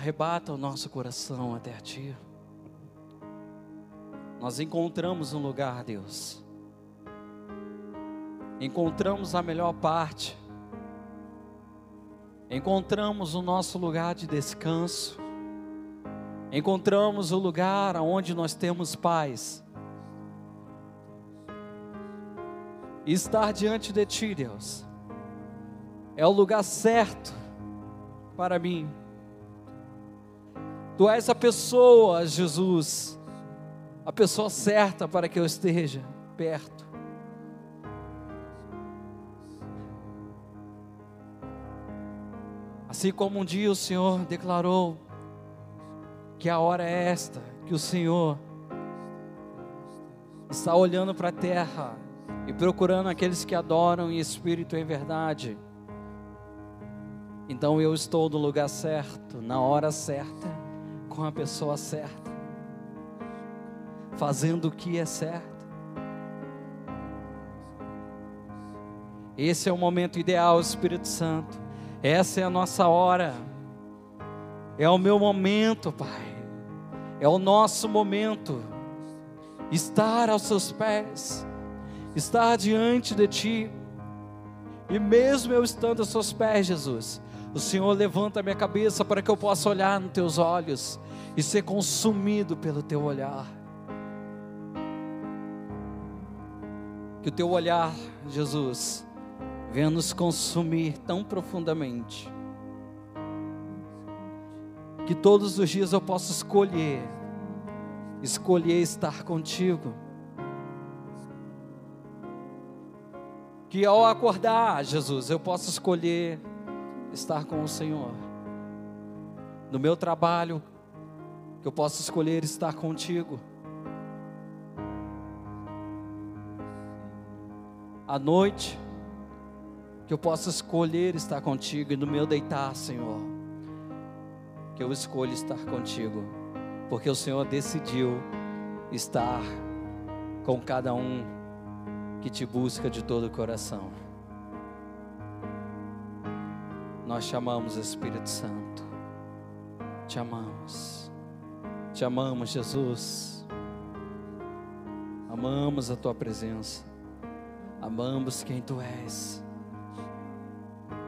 arrebata o nosso coração até a Ti. Nós encontramos um lugar, Deus. Encontramos a melhor parte. Encontramos o nosso lugar de descanso. Encontramos o lugar onde nós temos paz. E estar diante de Ti, Deus é o lugar certo para mim. Tu és a pessoa, Jesus, a pessoa certa para que eu esteja perto. Assim como um dia o Senhor declarou que a hora é esta, que o Senhor está olhando para a terra e procurando aqueles que adoram em espírito e em verdade. Então eu estou no lugar certo, na hora certa, com a pessoa certa, fazendo o que é certo. Esse é o momento ideal, Espírito Santo. Essa é a nossa hora. É o meu momento, Pai. É o nosso momento. Estar aos seus pés, estar diante de Ti. E mesmo eu estando aos seus pés, Jesus, o Senhor levanta a minha cabeça para que eu possa olhar nos teus olhos e ser consumido pelo teu olhar. Que o teu olhar, Jesus, venha nos consumir tão profundamente. Que todos os dias eu possa escolher, escolher estar contigo. Que ao acordar, Jesus, eu possa escolher estar com o Senhor. No meu trabalho, que eu possa escolher estar contigo. À noite, que eu possa escolher estar contigo e no meu deitar, Senhor, que eu escolha estar contigo, porque o Senhor decidiu estar com cada um que te busca de todo o coração. Nós te amamos, Espírito Santo. Te amamos. Te amamos, Jesus. Amamos a tua presença. Amamos quem tu és.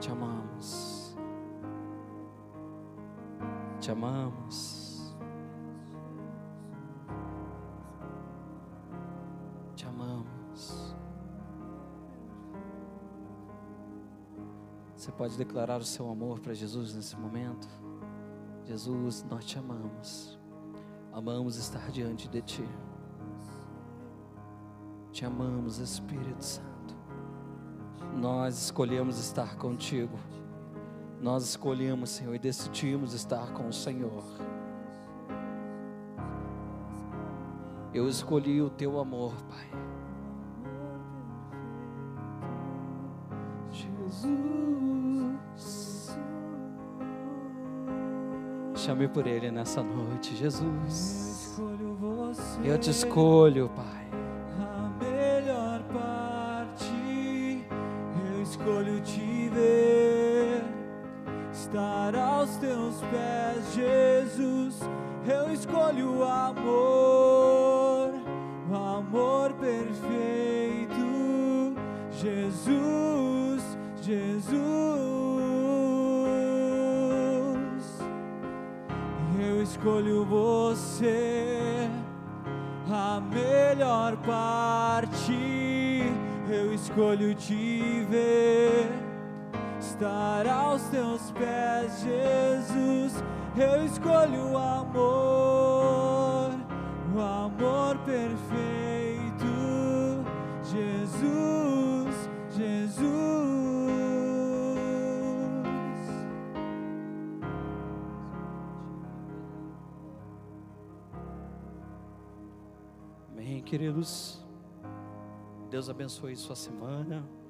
Te amamos. Te amamos. Te amamos. Você pode declarar o seu amor para Jesus nesse momento? Jesus, nós te amamos. Amamos estar diante de Ti. Te amamos, Espírito Santo. Nós escolhemos estar contigo. Nós escolhemos, Senhor, e decidimos estar com o Senhor. Eu escolhi o teu amor, Pai. Por Ele nessa noite, Jesus. Eu te escolho, Pai. Estar aos teus pés, Jesus. Eu escolho o amor, o amor perfeito, Jesus, Jesus. Amém, queridos. Deus abençoe sua semana.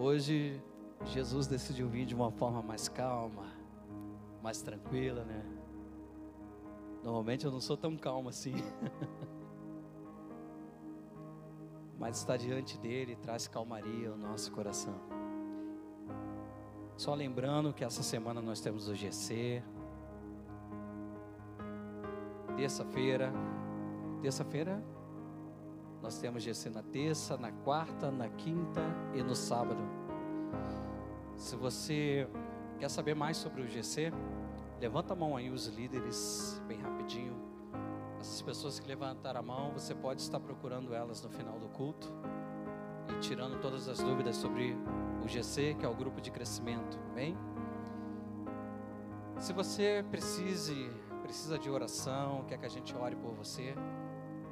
Hoje, Jesus decidiu vir de uma forma mais calma, mais tranquila, né? Normalmente eu não sou tão calmo assim. Mas estar diante dele traz calmaria ao nosso coração. Só lembrando que essa semana nós temos o GC, terça-feira. Terça-feira nós temos GC na terça, na quarta, na quinta e no sábado. Se você quer saber mais sobre o GC, levanta a mão aí os líderes, bem rapidinho. Essas pessoas que levantaram a mão, você pode estar procurando elas no final do culto e tirando todas as dúvidas sobre o GC, que é o grupo de crescimento, amém? Se você precise precisa de oração, quer que a gente ore por você,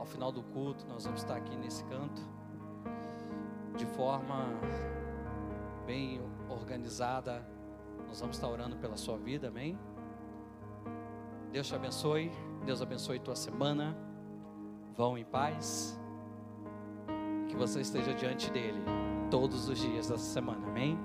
ao final do culto nós vamos estar aqui nesse canto, de forma bem organizada, nós vamos estar orando pela sua vida, amém? Deus te abençoe, Deus abençoe tua semana, vão em paz, que você esteja diante dele todos os dias dessa semana, amém?